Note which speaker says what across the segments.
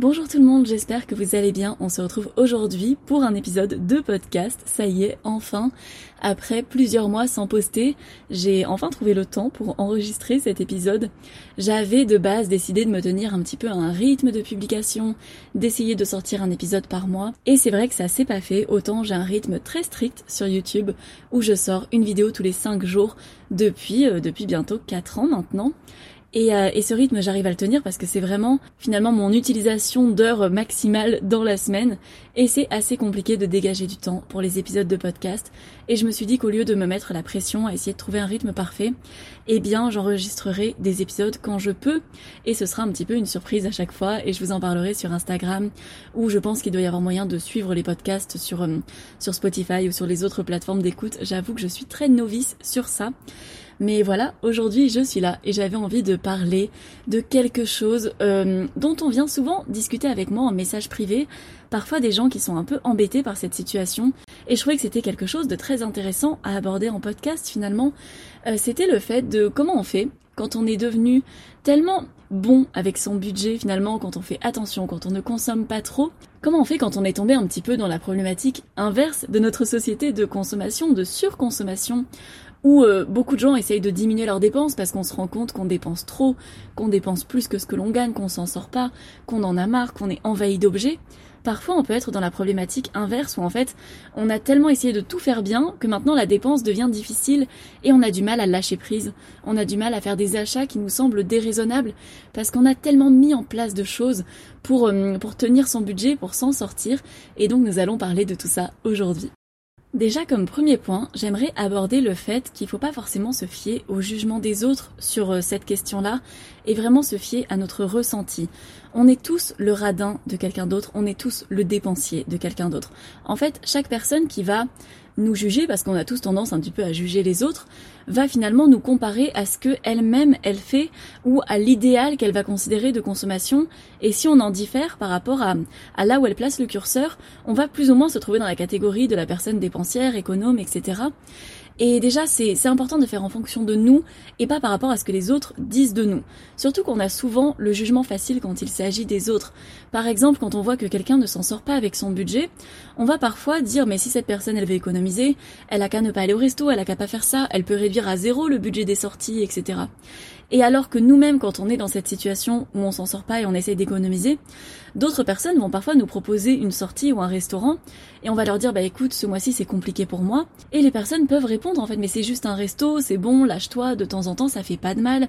Speaker 1: Bonjour tout le monde, j'espère que vous allez bien. On se retrouve aujourd'hui pour un épisode de podcast. Ça y est, enfin, après plusieurs mois sans poster, j'ai enfin trouvé le temps pour enregistrer cet épisode. J'avais de base décidé de me tenir un petit peu à un rythme de publication, d'essayer de sortir un épisode par mois. Et c'est vrai que ça s'est pas fait. Autant j'ai un rythme très strict sur YouTube où je sors une vidéo tous les 5 jours depuis, euh, depuis bientôt 4 ans maintenant. Et, euh, et, ce rythme, j'arrive à le tenir parce que c'est vraiment finalement mon utilisation d'heures maximale dans la semaine. Et c'est assez compliqué de dégager du temps pour les épisodes de podcast. Et je me suis dit qu'au lieu de me mettre la pression à essayer de trouver un rythme parfait, eh bien j'enregistrerai des épisodes quand je peux. Et ce sera un petit peu une surprise à chaque fois. Et je vous en parlerai sur Instagram, où je pense qu'il doit y avoir moyen de suivre les podcasts sur, euh, Spotify ou sur les autres plateformes d'écoute. J'avoue que je suis très novice sur ça. Mais voilà, aujourd'hui je suis là et j'avais envie de parler de quelque chose euh, dont on vient souvent discuter avec moi en message privé. Parfois des gens qui sont un peu embêtés par cette situation. Et je trouvais que c'était quelque chose de très intéressant à aborder en podcast finalement. Euh, c'était le fait de comment on fait quand on est devenu tellement bon avec son budget finalement, quand on fait attention, quand on ne consomme pas trop, comment on fait quand on est tombé un petit peu dans la problématique inverse de notre société de consommation, de surconsommation? Où euh, beaucoup de gens essayent de diminuer leurs dépenses parce qu'on se rend compte qu'on dépense trop, qu'on dépense plus que ce que l'on gagne, qu'on s'en sort pas, qu'on en a marre, qu'on est envahi d'objets. Parfois, on peut être dans la problématique inverse où en fait, on a tellement essayé de tout faire bien que maintenant la dépense devient difficile et on a du mal à lâcher prise. On a du mal à faire des achats qui nous semblent déraisonnables parce qu'on a tellement mis en place de choses pour, euh, pour tenir son budget, pour s'en sortir. Et donc, nous allons parler de tout ça aujourd'hui. Déjà comme premier point, j'aimerais aborder le fait qu'il ne faut pas forcément se fier au jugement des autres sur euh, cette question-là et vraiment se fier à notre ressenti. On est tous le radin de quelqu'un d'autre, on est tous le dépensier de quelqu'un d'autre. En fait, chaque personne qui va nous juger, parce qu'on a tous tendance un petit peu à juger les autres, va finalement nous comparer à ce que elle-même elle fait ou à l'idéal qu'elle va considérer de consommation. Et si on en diffère par rapport à, à là où elle place le curseur, on va plus ou moins se trouver dans la catégorie de la personne dépensière, économe, etc. Et déjà, c'est important de faire en fonction de nous et pas par rapport à ce que les autres disent de nous. Surtout qu'on a souvent le jugement facile quand il s'agit des autres. Par exemple, quand on voit que quelqu'un ne s'en sort pas avec son budget, on va parfois dire mais si cette personne elle veut économiser, elle a qu'à ne pas aller au resto, elle a qu'à pas faire ça, elle peut réduire à zéro le budget des sorties, etc. Et alors que nous-mêmes, quand on est dans cette situation où on s'en sort pas et on essaie d'économiser, d'autres personnes vont parfois nous proposer une sortie ou un restaurant et on va leur dire bah écoute, ce mois-ci c'est compliqué pour moi. Et les personnes peuvent répondre en fait mais c'est juste un resto, c'est bon, lâche-toi, de temps en temps ça fait pas de mal.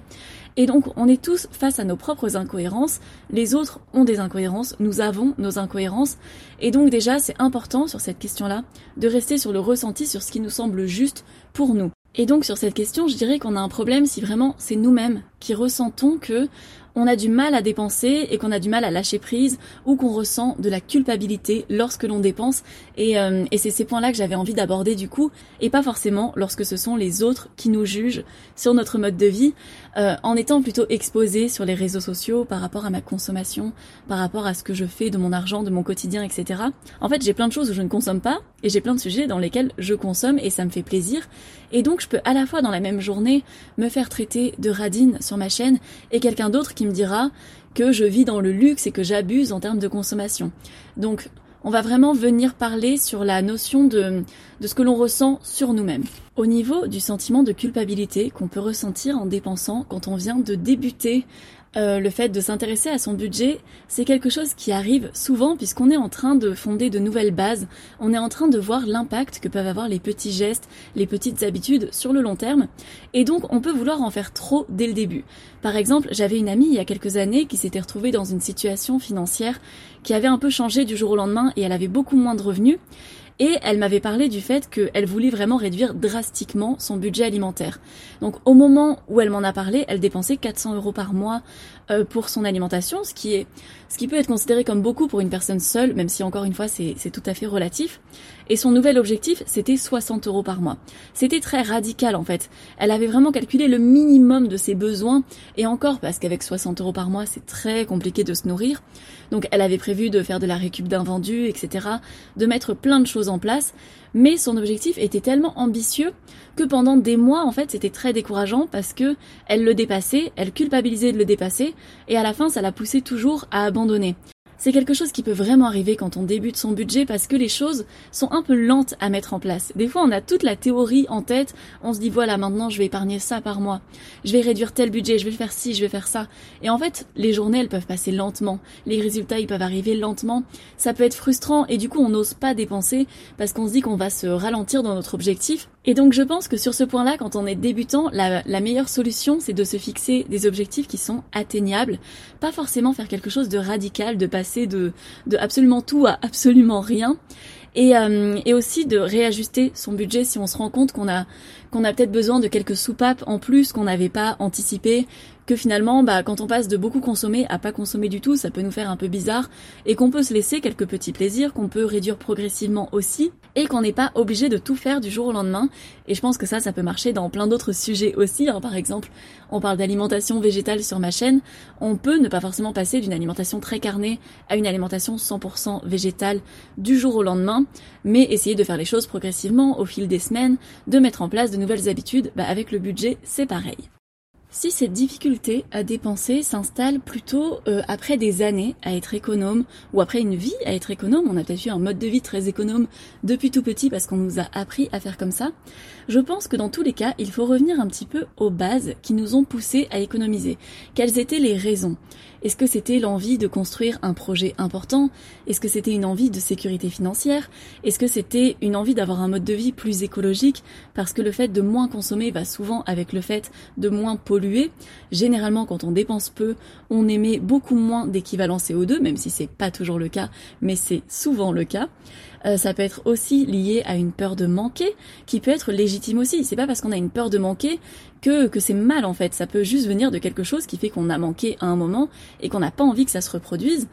Speaker 1: Et donc on est tous face à nos propres incohérences, les autres ont des incohérences, nous avons nos incohérences. Et donc déjà c'est important sur cette question-là de rester sur le ressenti, sur ce qui nous semble juste pour nous. Et donc sur cette question, je dirais qu'on a un problème si vraiment c'est nous-mêmes qui ressentons que on a du mal à dépenser et qu'on a du mal à lâcher prise ou qu'on ressent de la culpabilité lorsque l'on dépense et, euh, c'est ces points-là que j'avais envie d'aborder du coup et pas forcément lorsque ce sont les autres qui nous jugent sur notre mode de vie euh, en étant plutôt exposé sur les réseaux sociaux par rapport à ma consommation, par rapport à ce que je fais de mon argent, de mon quotidien, etc. En fait j'ai plein de choses où je ne consomme pas et j'ai plein de sujets dans lesquels je consomme et ça me fait plaisir et donc je peux à la fois dans la même journée me faire traiter de radine ma chaîne et quelqu'un d'autre qui me dira que je vis dans le luxe et que j'abuse en termes de consommation. Donc on va vraiment venir parler sur la notion de, de ce que l'on ressent sur nous-mêmes. Au niveau du sentiment de culpabilité qu'on peut ressentir en dépensant quand on vient de débuter euh, le fait de s'intéresser à son budget, c'est quelque chose qui arrive souvent puisqu'on est en train de fonder de nouvelles bases, on est en train de voir l'impact que peuvent avoir les petits gestes, les petites habitudes sur le long terme, et donc on peut vouloir en faire trop dès le début. Par exemple, j'avais une amie il y a quelques années qui s'était retrouvée dans une situation financière qui avait un peu changé du jour au lendemain et elle avait beaucoup moins de revenus, et elle m'avait parlé du fait qu'elle voulait vraiment réduire drastiquement son budget alimentaire. Donc au moment où elle m'en a parlé, elle dépensait 400 euros par mois euh, pour son alimentation, ce qui est, ce qui peut être considéré comme beaucoup pour une personne seule, même si encore une fois c'est tout à fait relatif. Et son nouvel objectif, c'était 60 euros par mois. C'était très radical en fait. Elle avait vraiment calculé le minimum de ses besoins, et encore parce qu'avec 60 euros par mois, c'est très compliqué de se nourrir. Donc elle avait prévu de faire de la récup d'invendus, etc., de mettre plein de choses en place, mais son objectif était tellement ambitieux que pendant des mois, en fait, c'était très décourageant parce que elle le dépassait, elle culpabilisait de le dépasser, et à la fin, ça la poussait toujours à abandonner. C'est quelque chose qui peut vraiment arriver quand on débute son budget parce que les choses sont un peu lentes à mettre en place. Des fois, on a toute la théorie en tête, on se dit voilà, maintenant je vais épargner ça par mois, je vais réduire tel budget, je vais faire ci, je vais faire ça. Et en fait, les journées, elles peuvent passer lentement, les résultats, ils peuvent arriver lentement, ça peut être frustrant et du coup, on n'ose pas dépenser parce qu'on se dit qu'on va se ralentir dans notre objectif. Et donc, je pense que sur ce point-là, quand on est débutant, la, meilleure solution, c'est de se fixer des objectifs qui sont atteignables, pas forcément faire quelque chose de radical, de passer de, de absolument tout à absolument rien. Et, euh, et, aussi de réajuster son budget si on se rend compte qu'on a qu'on a peut-être besoin de quelques soupapes en plus qu'on n'avait pas anticipé, que finalement, bah, quand on passe de beaucoup consommer à pas consommer du tout, ça peut nous faire un peu bizarre, et qu'on peut se laisser quelques petits plaisirs, qu'on peut réduire progressivement aussi, et qu'on n'est pas obligé de tout faire du jour au lendemain. Et je pense que ça, ça peut marcher dans plein d'autres sujets aussi. Hein. Par exemple, on parle d'alimentation végétale sur ma chaîne, on peut ne pas forcément passer d'une alimentation très carnée à une alimentation 100% végétale du jour au lendemain, mais essayer de faire les choses progressivement au fil des semaines, de mettre en place de nouvelles habitudes, bah avec le budget, c'est pareil. Si cette difficulté à dépenser s'installe plutôt euh, après des années à être économe ou après une vie à être économe, on a peut-être eu un mode de vie très économe depuis tout petit parce qu'on nous a appris à faire comme ça, je pense que dans tous les cas, il faut revenir un petit peu aux bases qui nous ont poussé à économiser. Quelles étaient les raisons? Est-ce que c'était l'envie de construire un projet important? Est-ce que c'était une envie de sécurité financière? Est-ce que c'était une envie d'avoir un mode de vie plus écologique? Parce que le fait de moins consommer va souvent avec le fait de moins polluer. Généralement, quand on dépense peu, on émet beaucoup moins d'équivalent CO2, même si c'est pas toujours le cas, mais c'est souvent le cas. Euh, ça peut être aussi lié à une peur de manquer, qui peut être légitime aussi. C'est pas parce qu'on a une peur de manquer que, que c'est mal en fait. Ça peut juste venir de quelque chose qui fait qu'on a manqué à un moment et qu'on n'a pas envie que ça se reproduise.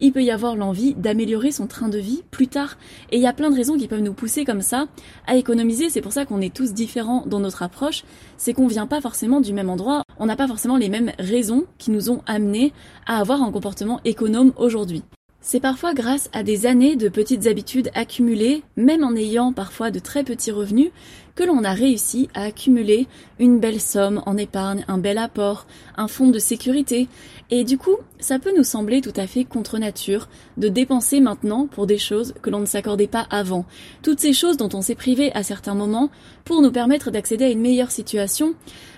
Speaker 1: Il peut y avoir l'envie d'améliorer son train de vie plus tard. Et il y a plein de raisons qui peuvent nous pousser comme ça à économiser. C'est pour ça qu'on est tous différents dans notre approche. C'est qu'on vient pas forcément du même endroit. On n'a pas forcément les mêmes raisons qui nous ont amenés à avoir un comportement économe aujourd'hui. C'est parfois grâce à des années de petites habitudes accumulées, même en ayant parfois de très petits revenus, que l'on a réussi à accumuler une belle somme en épargne, un bel apport, un fonds de sécurité. Et du coup, ça peut nous sembler tout à fait contre nature de dépenser maintenant pour des choses que l'on ne s'accordait pas avant. Toutes ces choses dont on s'est privé à certains moments pour nous permettre d'accéder à une meilleure situation,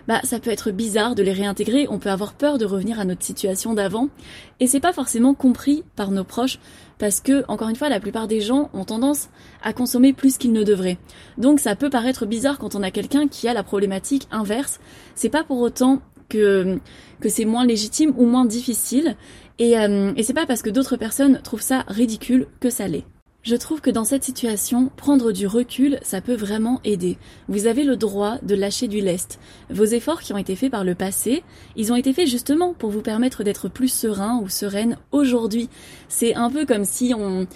Speaker 1: bah ça peut être bizarre de les réintégrer, on peut avoir peur de revenir à notre situation d'avant et c'est pas forcément compris par nos proches parce que, encore une fois, la plupart des gens ont tendance à consommer plus qu'ils ne devraient. Donc ça peut paraître bizarre quand on a quelqu'un qui a la problématique inverse. C'est pas pour autant que, que c'est moins légitime ou moins difficile. Et, euh, et c'est pas parce que d'autres personnes trouvent ça ridicule que ça l'est. Je trouve que dans cette situation, prendre du recul, ça peut vraiment aider. Vous avez le droit de lâcher du lest. Vos efforts qui ont été faits par le passé, ils ont été faits justement pour vous permettre d'être plus serein ou sereine aujourd'hui. C'est un peu comme si on,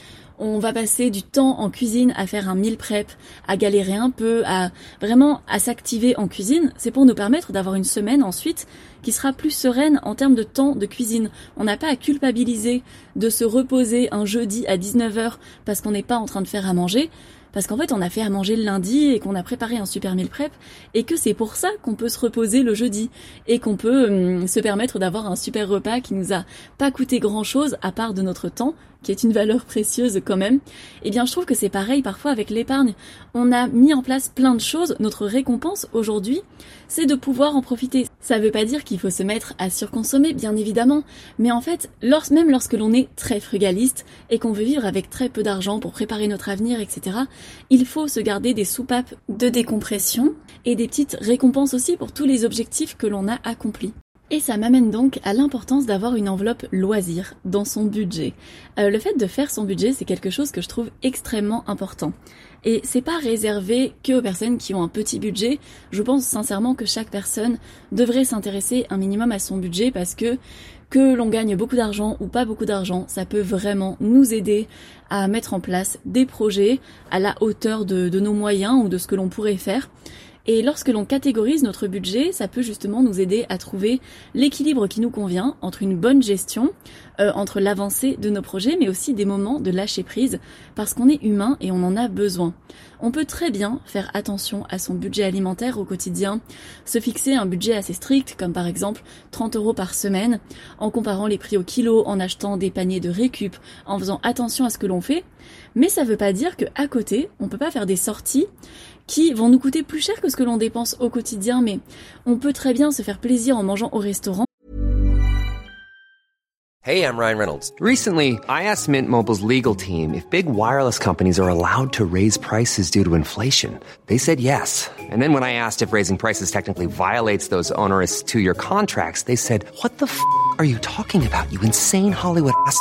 Speaker 1: on va passer du temps en cuisine à faire un meal prep, à galérer un peu, à vraiment à s'activer en cuisine, c'est pour nous permettre d'avoir une semaine ensuite qui sera plus sereine en termes de temps de cuisine. On n'a pas à culpabiliser de se reposer un jeudi à 19h parce qu'on n'est pas en train de faire à manger parce qu'en fait on a fait à manger le lundi et qu'on a préparé un super meal prep et que c'est pour ça qu'on peut se reposer le jeudi et qu'on peut hum, se permettre d'avoir un super repas qui nous a pas coûté grand chose à part de notre temps qui est une valeur précieuse quand même, eh bien je trouve que c'est pareil parfois avec l'épargne. On a mis en place plein de choses, notre récompense aujourd'hui, c'est de pouvoir en profiter. Ça veut pas dire qu'il faut se mettre à surconsommer, bien évidemment, mais en fait, même lorsque l'on est très frugaliste et qu'on veut vivre avec très peu d'argent pour préparer notre avenir, etc., il faut se garder des soupapes de décompression et des petites récompenses aussi pour tous les objectifs que l'on a accomplis. Et ça m'amène donc à l'importance d'avoir une enveloppe loisir dans son budget. Euh, le fait de faire son budget, c'est quelque chose que je trouve extrêmement important. Et c'est pas réservé que aux personnes qui ont un petit budget. Je pense sincèrement que chaque personne devrait s'intéresser un minimum à son budget parce que que l'on gagne beaucoup d'argent ou pas beaucoup d'argent, ça peut vraiment nous aider à mettre en place des projets à la hauteur de, de nos moyens ou de ce que l'on pourrait faire. Et lorsque l'on catégorise notre budget, ça peut justement nous aider à trouver l'équilibre qui nous convient entre une bonne gestion, euh, entre l'avancée de nos projets, mais aussi des moments de lâcher prise, parce qu'on est humain et on en a besoin. On peut très bien faire attention à son budget alimentaire au quotidien, se fixer un budget assez strict, comme par exemple 30 euros par semaine, en comparant les prix au kilo, en achetant des paniers de récup, en faisant attention à ce que l'on fait. Mais ça veut pas dire qu'à côté, on peut pas faire des sorties qui vont nous coûter plus cher que ce que l'on dépense au quotidien, mais on peut très bien se faire plaisir en mangeant au restaurant.
Speaker 2: Hey, I'm Ryan Reynolds. Recently, I asked Mint Mobile's legal team if big wireless companies are allowed to raise prices due to inflation. They said yes. And then when I asked if raising prices technically violates those onerous two-year contracts, they said, "What the f*** are you talking about? You insane Hollywood ass."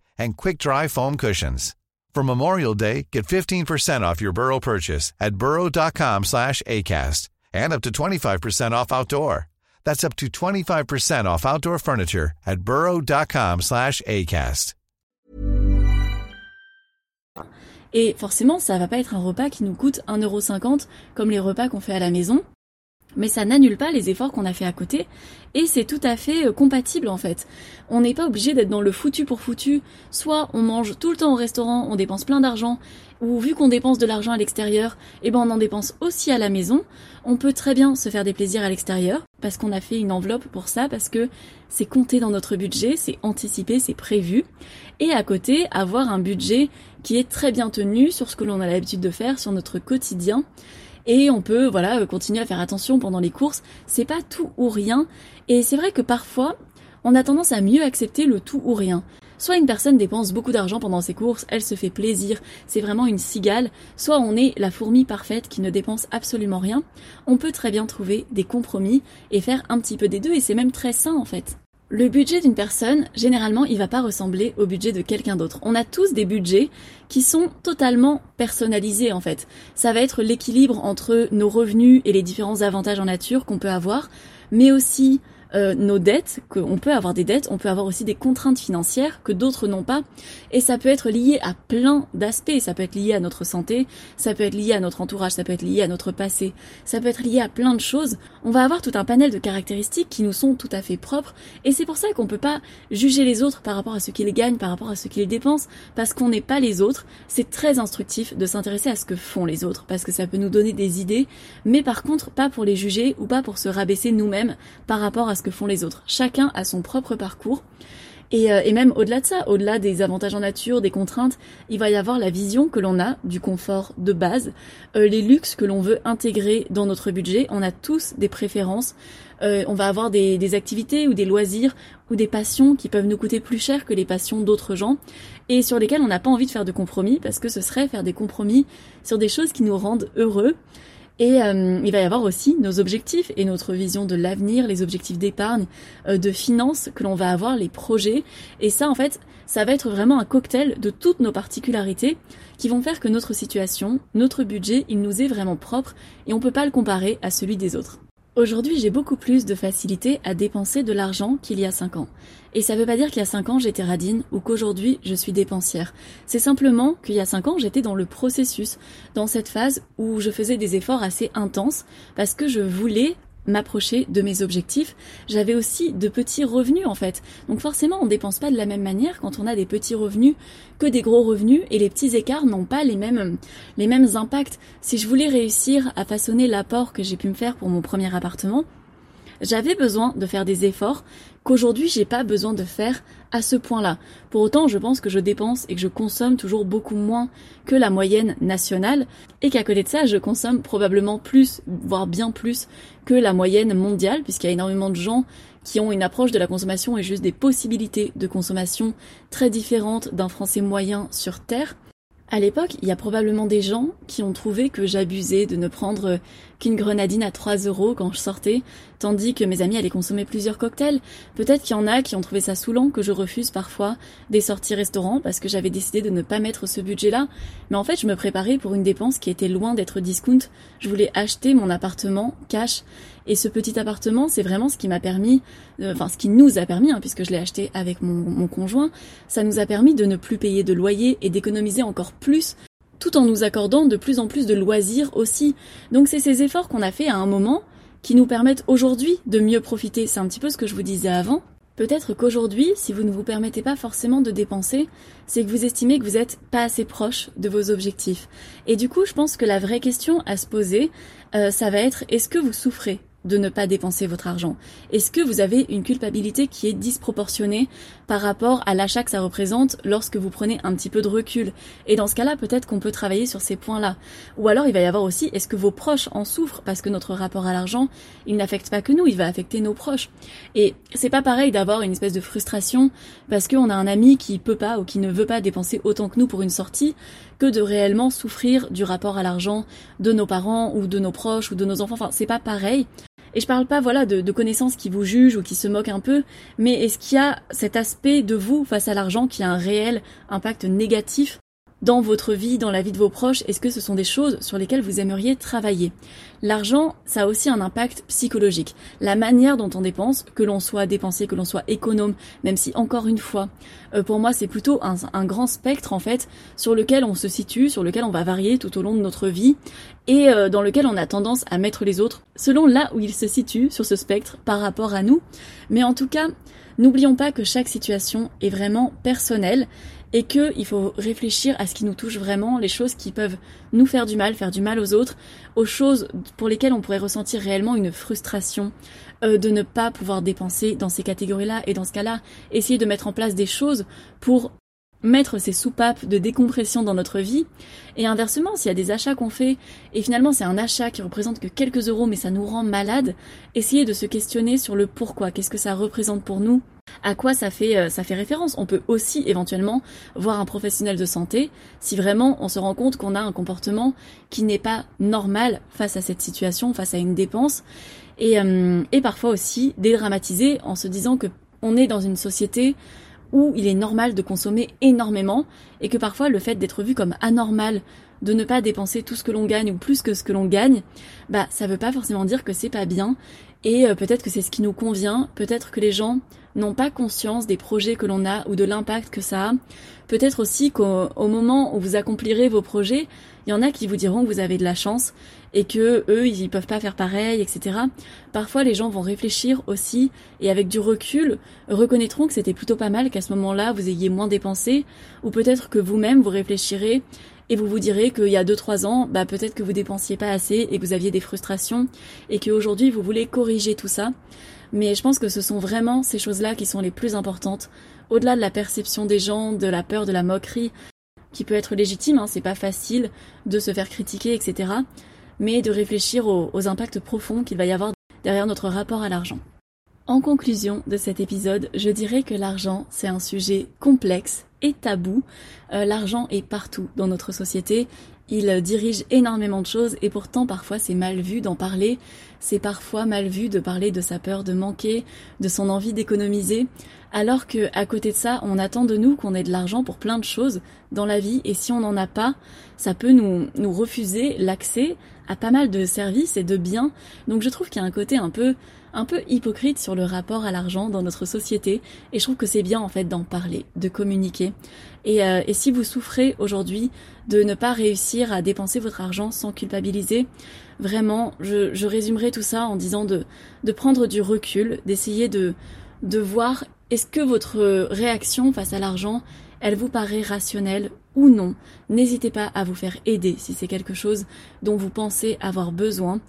Speaker 3: and quick-dry foam cushions. For Memorial Day, get 15% off your Burrow purchase at burrow.com slash ACAST and up to 25% off outdoor. That's up to 25% off outdoor furniture at burrow.com slash ACAST.
Speaker 1: Et forcément, ça va pas être un repas qui nous coûte 1,50€ comme les repas qu'on fait à la maison. Mais ça n'annule pas les efforts qu'on a fait à côté et c'est tout à fait euh, compatible en fait. On n'est pas obligé d'être dans le foutu pour foutu. Soit on mange tout le temps au restaurant, on dépense plein d'argent, ou vu qu'on dépense de l'argent à l'extérieur, eh ben on en dépense aussi à la maison. On peut très bien se faire des plaisirs à l'extérieur parce qu'on a fait une enveloppe pour ça, parce que c'est compté dans notre budget, c'est anticipé, c'est prévu. Et à côté, avoir un budget qui est très bien tenu sur ce que l'on a l'habitude de faire, sur notre quotidien et on peut voilà continuer à faire attention pendant les courses. C'est pas tout ou rien et c'est vrai que parfois on a tendance à mieux accepter le tout ou rien. Soit une personne dépense beaucoup d'argent pendant ses courses, elle se fait plaisir, c'est vraiment une cigale, soit on est la fourmi parfaite qui ne dépense absolument rien. On peut très bien trouver des compromis et faire un petit peu des deux et c'est même très sain en fait. Le budget d'une personne, généralement, il va pas ressembler au budget de quelqu'un d'autre. On a tous des budgets qui sont totalement personnalisés en fait. Ça va être l'équilibre entre nos revenus et les différents avantages en nature qu'on peut avoir, mais aussi euh, nos dettes, qu'on peut avoir des dettes, on peut avoir aussi des contraintes financières que d'autres n'ont pas, et ça peut être lié à plein d'aspects, ça peut être lié à notre santé, ça peut être lié à notre entourage, ça peut être lié à notre passé, ça peut être lié à plein de choses. On va avoir tout un panel de caractéristiques qui nous sont tout à fait propres, et c'est pour ça qu'on peut pas juger les autres par rapport à ce qu'ils gagnent, par rapport à ce qu'ils dépensent, parce qu'on n'est pas les autres. C'est très instructif de s'intéresser à ce que font les autres, parce que ça peut nous donner des idées, mais par contre pas pour les juger ou pas pour se rabaisser nous-mêmes par rapport à ce que font les autres. Chacun a son propre parcours. Et, euh, et même au-delà de ça, au-delà des avantages en nature, des contraintes, il va y avoir la vision que l'on a du confort de base, euh, les luxes que l'on veut intégrer dans notre budget. On a tous des préférences. Euh, on va avoir des, des activités ou des loisirs ou des passions qui peuvent nous coûter plus cher que les passions d'autres gens et sur lesquelles on n'a pas envie de faire de compromis parce que ce serait faire des compromis sur des choses qui nous rendent heureux. Et euh, il va y avoir aussi nos objectifs et notre vision de l'avenir, les objectifs d'épargne, euh, de finances que l'on va avoir, les projets. Et ça, en fait, ça va être vraiment un cocktail de toutes nos particularités qui vont faire que notre situation, notre budget, il nous est vraiment propre et on peut pas le comparer à celui des autres. Aujourd'hui, j'ai beaucoup plus de facilité à dépenser de l'argent qu'il y a 5 ans. Et ça veut pas dire qu'il y a 5 ans j'étais radine ou qu'aujourd'hui je suis dépensière. C'est simplement qu'il y a 5 ans j'étais dans le processus, dans cette phase où je faisais des efforts assez intenses parce que je voulais m'approcher de mes objectifs. J'avais aussi de petits revenus en fait. Donc forcément, on dépense pas de la même manière quand on a des petits revenus que des gros revenus et les petits écarts n'ont pas les mêmes les mêmes impacts. Si je voulais réussir à façonner l'apport que j'ai pu me faire pour mon premier appartement, j'avais besoin de faire des efforts qu'aujourd'hui j'ai pas besoin de faire à ce point-là. Pour autant, je pense que je dépense et que je consomme toujours beaucoup moins que la moyenne nationale et qu'à côté de ça, je consomme probablement plus, voire bien plus que la moyenne mondiale puisqu'il y a énormément de gens qui ont une approche de la consommation et juste des possibilités de consommation très différentes d'un français moyen sur Terre. À l'époque, il y a probablement des gens qui ont trouvé que j'abusais de ne prendre qu'une grenadine à 3 euros quand je sortais, tandis que mes amis allaient consommer plusieurs cocktails. Peut-être qu'il y en a qui ont trouvé ça saoulant que je refuse parfois des sorties restaurants parce que j'avais décidé de ne pas mettre ce budget-là. Mais en fait, je me préparais pour une dépense qui était loin d'être discount. Je voulais acheter mon appartement cash. Et ce petit appartement, c'est vraiment ce qui m'a permis, euh, enfin ce qui nous a permis, hein, puisque je l'ai acheté avec mon, mon conjoint, ça nous a permis de ne plus payer de loyer et d'économiser encore plus tout en nous accordant de plus en plus de loisirs aussi. Donc c'est ces efforts qu'on a fait à un moment qui nous permettent aujourd'hui de mieux profiter. C'est un petit peu ce que je vous disais avant. Peut-être qu'aujourd'hui, si vous ne vous permettez pas forcément de dépenser, c'est que vous estimez que vous n'êtes pas assez proche de vos objectifs. Et du coup, je pense que la vraie question à se poser, euh, ça va être est-ce que vous souffrez? De ne pas dépenser votre argent Est-ce que vous avez une culpabilité qui est disproportionnée par rapport à l'achat que ça représente lorsque vous prenez un petit peu de recul? Et dans ce cas-là, peut-être qu'on peut travailler sur ces points-là. Ou alors il va y avoir aussi, est-ce que vos proches en souffrent Parce que notre rapport à l'argent, il n'affecte pas que nous, il va affecter nos proches? Et c'est pas pareil d'avoir une espèce de frustration parce qu'on a un ami qui peut pas ou qui ne veut pas dépenser autant que nous pour une sortie que de réellement souffrir du rapport à l'argent de nos parents ou de nos proches ou de nos enfants. Enfin, c'est pas pareil. Et je parle pas, voilà, de, connaissances qui vous jugent ou qui se moquent un peu, mais est-ce qu'il y a cet aspect de vous face à l'argent qui a un réel impact négatif dans votre vie, dans la vie de vos proches Est-ce que ce sont des choses sur lesquelles vous aimeriez travailler? L'argent, ça a aussi un impact psychologique. La manière dont on dépense, que l'on soit dépensé, que l'on soit économe, même si encore une fois, euh, pour moi c'est plutôt un, un, grand spectre en fait sur lequel on se situe, sur lequel on va varier tout au long de notre vie et euh, dans lequel on a tendance à mettre les autres selon là où ils se situent sur ce spectre par rapport à nous. Mais en tout cas, n'oublions pas que chaque situation est vraiment personnelle et qu'il faut réfléchir à ce qui nous touche vraiment, les choses qui peuvent nous faire du mal, faire du mal aux autres, aux choses pour lesquelles on pourrait ressentir réellement une frustration euh, de ne pas pouvoir dépenser dans ces catégories-là. Et dans ce cas-là, essayer de mettre en place des choses pour mettre ces soupapes de décompression dans notre vie. Et inversement, s'il y a des achats qu'on fait, et finalement c'est un achat qui représente que quelques euros mais ça nous rend malade, essayez de se questionner sur le pourquoi, qu'est-ce que ça représente pour nous, à quoi ça fait, euh, ça fait référence? On peut aussi éventuellement voir un professionnel de santé si vraiment on se rend compte qu'on a un comportement qui n'est pas normal face à cette situation, face à une dépense. Et, euh, et parfois aussi dédramatiser en se disant que on est dans une société où il est normal de consommer énormément et que parfois le fait d'être vu comme anormal, de ne pas dépenser tout ce que l'on gagne ou plus que ce que l'on gagne, bah ça veut pas forcément dire que c'est pas bien et euh, peut-être que c'est ce qui nous convient, peut-être que les gens n'ont pas conscience des projets que l'on a ou de l'impact que ça a. Peut-être aussi qu'au moment où vous accomplirez vos projets, il y en a qui vous diront que vous avez de la chance et que eux ils peuvent pas faire pareil, etc. Parfois les gens vont réfléchir aussi et avec du recul reconnaîtront que c'était plutôt pas mal qu'à ce moment-là vous ayez moins dépensé ou peut-être que vous-même vous réfléchirez et vous vous direz qu'il y a 2-3 ans, bah peut-être que vous dépensiez pas assez et que vous aviez des frustrations et qu'aujourd'hui vous voulez corriger tout ça. Mais je pense que ce sont vraiment ces choses-là qui sont les plus importantes, au-delà de la perception des gens, de la peur, de la moquerie, qui peut être légitime, hein, c'est pas facile de se faire critiquer, etc. Mais de réfléchir aux, impacts profonds qu'il va y avoir derrière notre rapport à l'argent. En conclusion de cet épisode, je dirais que l'argent, c'est un sujet complexe et tabou. Euh, l'argent est partout dans notre société. Il dirige énormément de choses et pourtant parfois c'est mal vu d'en parler. C'est parfois mal vu de parler de sa peur de manquer, de son envie d'économiser alors que à côté de ça, on attend de nous qu'on ait de l'argent pour plein de choses dans la vie et si on n'en a pas, ça peut nous, nous refuser l'accès à pas mal de services et de biens. Donc je trouve qu'il y a un côté un peu un peu hypocrite sur le rapport à l'argent dans notre société et je trouve que c'est bien en fait d'en parler, de communiquer. Et, euh, et si vous souffrez aujourd'hui de ne pas réussir à dépenser votre argent sans culpabiliser, vraiment, je, je résumerai tout ça en disant de, de prendre du recul, d'essayer de, de voir est-ce que votre réaction face à l'argent, elle vous paraît rationnelle ou non N'hésitez pas à vous faire aider si c'est quelque chose dont vous pensez avoir besoin.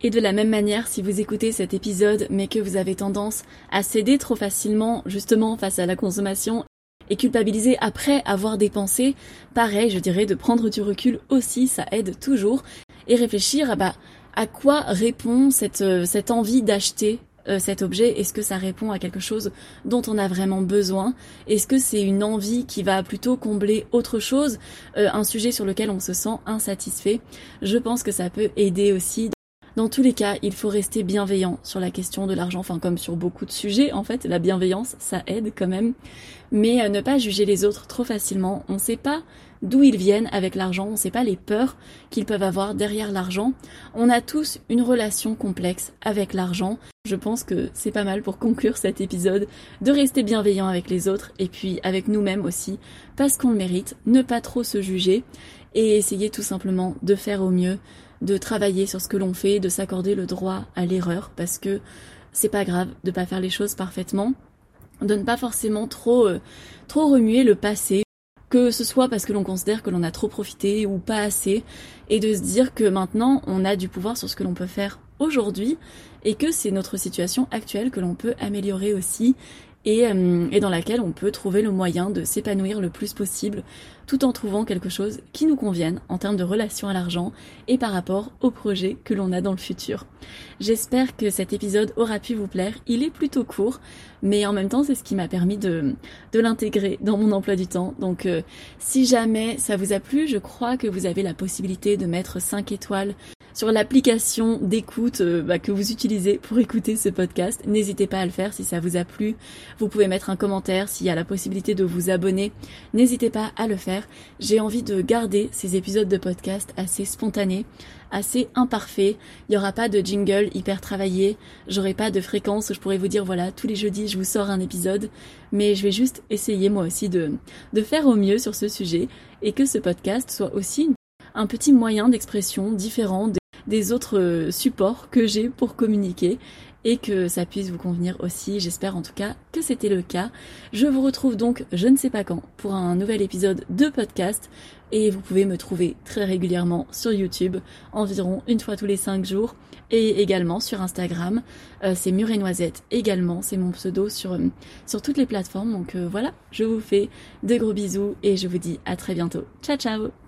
Speaker 1: Et de la même manière, si vous écoutez cet épisode mais que vous avez tendance à céder trop facilement justement face à la consommation et culpabiliser après avoir dépensé, pareil, je dirais de prendre du recul aussi, ça aide toujours, et réfléchir à, bah, à quoi répond cette, euh, envie d'acheter euh, cet objet? Est-ce que ça répond à quelque chose dont on a vraiment besoin? Est-ce que c'est une envie qui va plutôt combler autre chose, euh, un sujet sur lequel on se sent insatisfait. Je pense que ça peut aider aussi. Dans tous les cas, il faut rester bienveillant sur la question de l'argent, enfin comme sur beaucoup de sujets, en fait, la bienveillance, ça aide quand même. Mais euh, ne pas juger les autres trop facilement. On ne sait pas d'où ils viennent avec l'argent, on ne sait pas les peurs qu'ils peuvent avoir derrière l'argent. On a tous une relation complexe avec l'argent. Je pense que c'est pas mal pour conclure cet épisode de rester bienveillant avec les autres et puis avec nous-mêmes aussi, parce qu'on le mérite, ne pas trop se juger et essayer tout simplement de faire au mieux, de travailler sur ce que l'on fait, de s'accorder le droit à l'erreur, parce que c'est pas grave de pas faire les choses parfaitement, de ne pas forcément trop, euh, trop remuer le passé, que ce soit parce que l'on considère que l'on a trop profité ou pas assez, et de se dire que maintenant on a du pouvoir sur ce que l'on peut faire aujourd'hui, et que c'est notre situation actuelle que l'on peut améliorer aussi, euh, et, dans laquelle on peut trouver le moyen de s'épanouir le plus possible tout en trouvant quelque chose qui nous convienne en termes de relation à l'argent et par rapport au projet que l'on a dans le futur. J'espère que cet épisode aura pu vous plaire. Il est plutôt court, mais en même temps c'est ce qui m'a permis de, de l'intégrer dans mon emploi du temps. Donc euh, si jamais ça vous a plu, je crois que vous avez la possibilité de mettre 5 étoiles sur l'application d'écoute euh, bah, que vous utilisez pour écouter ce podcast. N'hésitez pas à le faire si ça vous a plu. Vous pouvez mettre un commentaire s'il y a la possibilité de vous abonner. N'hésitez pas à le faire. J'ai envie de garder ces épisodes de podcast assez spontanés, assez imparfaits. Il n'y aura pas de jingle hyper travaillé. J'aurai pas de fréquence où je pourrais vous dire voilà, tous les jeudis je vous sors un épisode. Mais je vais juste essayer moi aussi de, de faire au mieux sur ce sujet et que ce podcast soit aussi un petit moyen d'expression différent des autres euh, supports que j'ai pour communiquer et que ça puisse vous convenir aussi. J'espère en tout cas que c'était le cas. Je vous retrouve donc je ne sais pas quand pour un nouvel épisode de podcast et vous pouvez me trouver très régulièrement sur YouTube, environ une fois tous les cinq jours et également sur Instagram. Euh, c'est Mur et Noisette également, c'est mon pseudo sur, euh, sur toutes les plateformes. Donc voilà, je vous fais de gros bisous et je vous dis à très bientôt. Ciao ciao